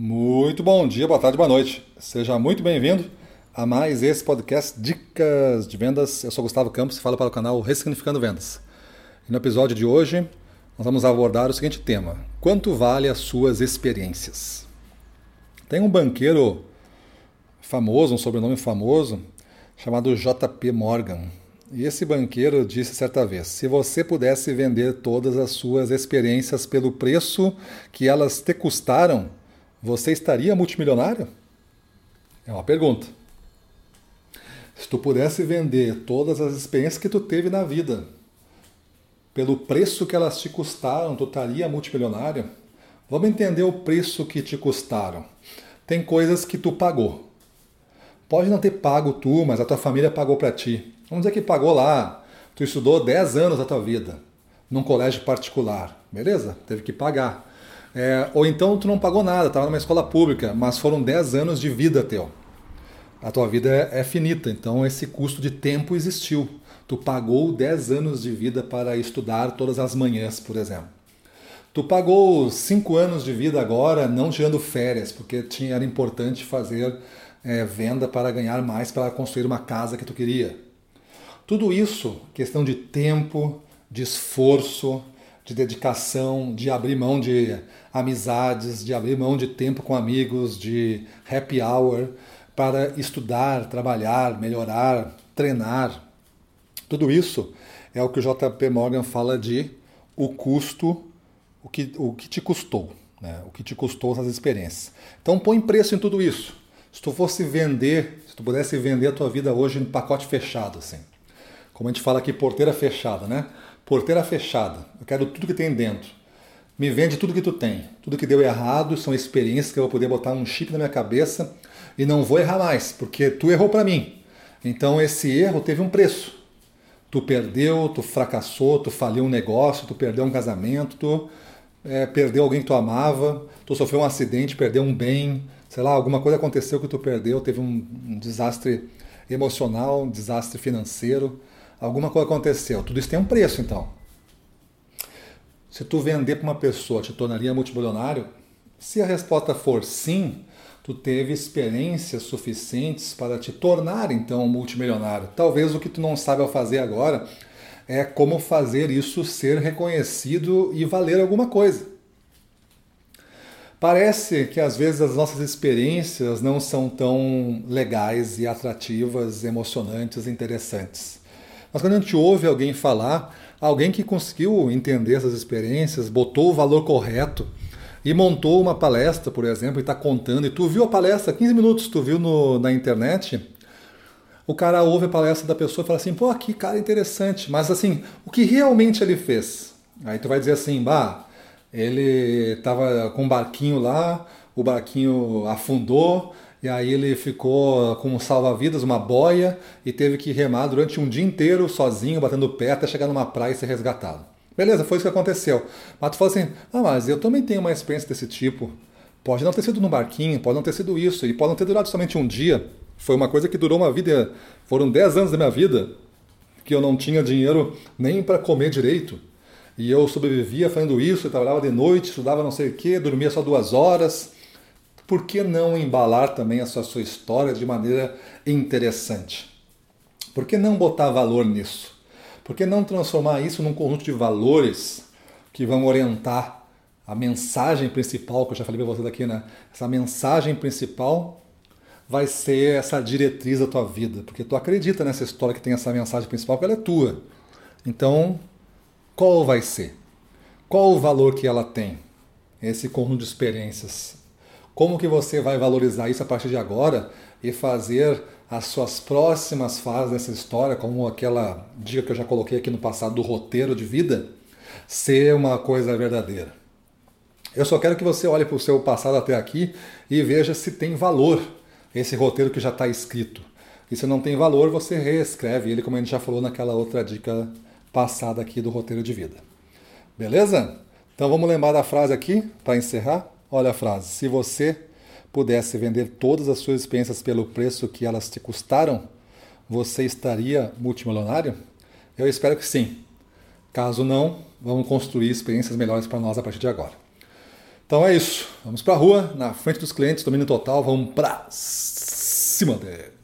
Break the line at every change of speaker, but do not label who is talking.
Muito bom dia, boa tarde, boa noite. Seja muito bem-vindo a mais esse podcast Dicas de Vendas. Eu sou Gustavo Campos e falo para o canal Ressignificando Vendas. E no episódio de hoje, nós vamos abordar o seguinte tema: Quanto vale as suas experiências? Tem um banqueiro famoso, um sobrenome famoso, chamado JP Morgan. E esse banqueiro disse certa vez: se você pudesse vender todas as suas experiências pelo preço que elas te custaram, você estaria multimilionário? É uma pergunta. Se tu pudesse vender todas as experiências que tu teve na vida, pelo preço que elas te custaram, tu estaria multimilionário? Vamos entender o preço que te custaram. Tem coisas que tu pagou. Pode não ter pago tu, mas a tua família pagou para ti. Vamos dizer que pagou lá. Tu estudou 10 anos da tua vida num colégio particular, beleza? Teve que pagar. É, ou então tu não pagou nada, estava numa escola pública, mas foram 10 anos de vida teu. A tua vida é, é finita, então esse custo de tempo existiu. Tu pagou 10 anos de vida para estudar todas as manhãs, por exemplo. Tu pagou 5 anos de vida agora não tirando férias, porque tinha, era importante fazer é, venda para ganhar mais para construir uma casa que tu queria. Tudo isso, questão de tempo, de esforço, de dedicação, de abrir mão de amizades, de abrir mão de tempo com amigos, de happy hour, para estudar, trabalhar, melhorar, treinar. Tudo isso é o que o JP Morgan fala de o custo, o que, o que te custou, né? o que te custou essas experiências. Então põe preço em tudo isso. Se tu fosse vender, se tu pudesse vender a tua vida hoje em pacote fechado, assim. Como a gente fala aqui, porteira fechada, né? Porteira fechada. Eu quero tudo que tem dentro. Me vende tudo que tu tem. Tudo que deu errado são experiências que eu vou poder botar um chip na minha cabeça e não vou errar mais, porque tu errou para mim. Então esse erro teve um preço. Tu perdeu, tu fracassou, tu faliu um negócio, tu perdeu um casamento, tu é, perdeu alguém que tu amava, tu sofreu um acidente, perdeu um bem, sei lá, alguma coisa aconteceu que tu perdeu, teve um, um desastre emocional, um desastre financeiro alguma coisa aconteceu. Tudo isso tem um preço, então. Se tu vender para uma pessoa, te tornaria multimilionário? Se a resposta for sim, tu teve experiências suficientes para te tornar então multimilionário. Talvez o que tu não sabe fazer agora é como fazer isso ser reconhecido e valer alguma coisa. Parece que às vezes as nossas experiências não são tão legais e atrativas, emocionantes, interessantes. Mas quando a gente ouve alguém falar, alguém que conseguiu entender essas experiências, botou o valor correto e montou uma palestra, por exemplo, e está contando, e tu viu a palestra, 15 minutos, tu viu no, na internet, o cara ouve a palestra da pessoa e fala assim, pô, que cara interessante, mas assim, o que realmente ele fez? Aí tu vai dizer assim, bah, ele estava com um barquinho lá, o barquinho afundou, e aí ele ficou com um salva-vidas, uma boia, e teve que remar durante um dia inteiro sozinho, batendo pé, até chegar numa praia e ser resgatado. Beleza, foi isso que aconteceu. Mas tu fala assim, ah, mas eu também tenho uma experiência desse tipo. Pode não ter sido no barquinho, pode não ter sido isso, e pode não ter durado somente um dia. Foi uma coisa que durou uma vida, foram 10 anos da minha vida, que eu não tinha dinheiro nem para comer direito. E eu sobrevivia fazendo isso, eu trabalhava de noite, estudava não sei o que, dormia só duas horas por que não embalar também a sua, sua história de maneira interessante? Por que não botar valor nisso? Por que não transformar isso num conjunto de valores que vão orientar a mensagem principal, que eu já falei para vocês aqui, né? Essa mensagem principal vai ser essa diretriz da tua vida, porque tu acredita nessa história que tem essa mensagem principal, que ela é tua. Então, qual vai ser? Qual o valor que ela tem? Esse conjunto de experiências como que você vai valorizar isso a partir de agora e fazer as suas próximas fases dessa história, como aquela dica que eu já coloquei aqui no passado do roteiro de vida, ser uma coisa verdadeira. Eu só quero que você olhe para o seu passado até aqui e veja se tem valor esse roteiro que já está escrito. E se não tem valor, você reescreve ele, como a gente já falou naquela outra dica passada aqui do roteiro de vida. Beleza? Então vamos lembrar da frase aqui para encerrar. Olha a frase: se você pudesse vender todas as suas experiências pelo preço que elas te custaram, você estaria multimilionário? Eu espero que sim. Caso não, vamos construir experiências melhores para nós a partir de agora. Então é isso. Vamos para a rua, na frente dos clientes, domínio total, vamos para cima deles.